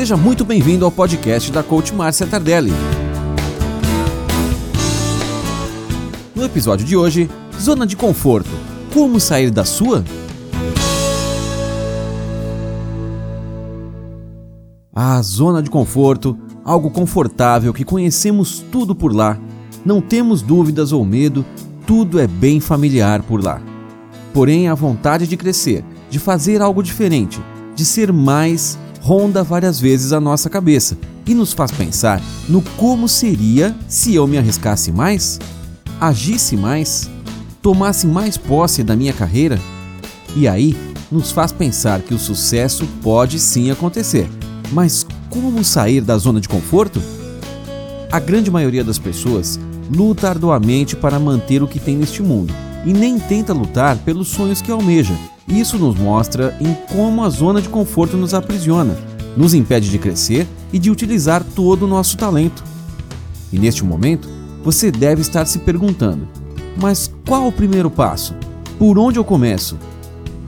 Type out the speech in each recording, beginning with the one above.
Seja muito bem-vindo ao podcast da coach Márcia Tardelli. No episódio de hoje, Zona de Conforto. Como sair da sua? Ah, zona de conforto, algo confortável que conhecemos tudo por lá. Não temos dúvidas ou medo, tudo é bem familiar por lá. Porém, a vontade de crescer, de fazer algo diferente, de ser mais, ronda várias vezes a nossa cabeça e nos faz pensar no como seria se eu me arriscasse mais agisse mais, tomasse mais posse da minha carreira? E aí nos faz pensar que o sucesso pode sim acontecer. Mas como sair da zona de conforto? A grande maioria das pessoas luta arduamente para manter o que tem neste mundo e nem tenta lutar pelos sonhos que almeja. Isso nos mostra em como a zona de conforto nos aprisiona, nos impede de crescer e de utilizar todo o nosso talento. E neste momento, você deve estar se perguntando: mas qual o primeiro passo? Por onde eu começo?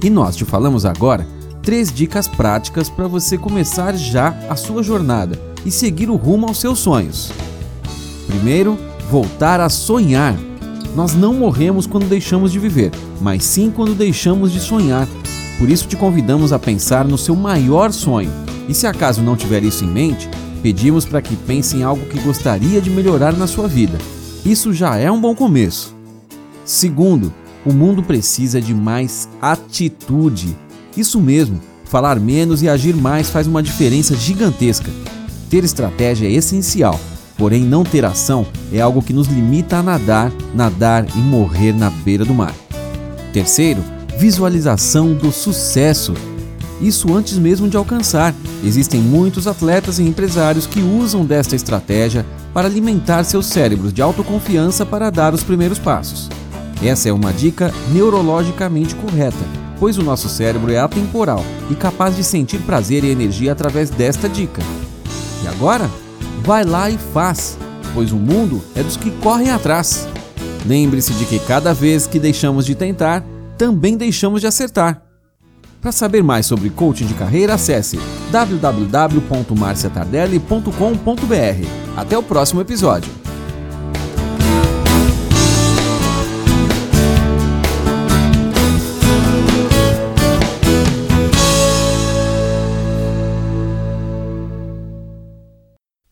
E nós te falamos agora três dicas práticas para você começar já a sua jornada e seguir o rumo aos seus sonhos. Primeiro, voltar a sonhar. Nós não morremos quando deixamos de viver, mas sim quando deixamos de sonhar. Por isso te convidamos a pensar no seu maior sonho. E se acaso não tiver isso em mente, Pedimos para que pense em algo que gostaria de melhorar na sua vida. Isso já é um bom começo. Segundo, o mundo precisa de mais atitude. Isso mesmo, falar menos e agir mais faz uma diferença gigantesca. Ter estratégia é essencial, porém não ter ação é algo que nos limita a nadar, nadar e morrer na beira do mar. Terceiro, visualização do sucesso isso antes mesmo de alcançar. Existem muitos atletas e empresários que usam desta estratégia para alimentar seus cérebros de autoconfiança para dar os primeiros passos. Essa é uma dica neurologicamente correta, pois o nosso cérebro é atemporal e capaz de sentir prazer e energia através desta dica. E agora? Vai lá e faz, pois o mundo é dos que correm atrás. Lembre-se de que cada vez que deixamos de tentar, também deixamos de acertar. Para saber mais sobre coaching de carreira, acesse www.marciatardelli.com.br. Até o próximo episódio.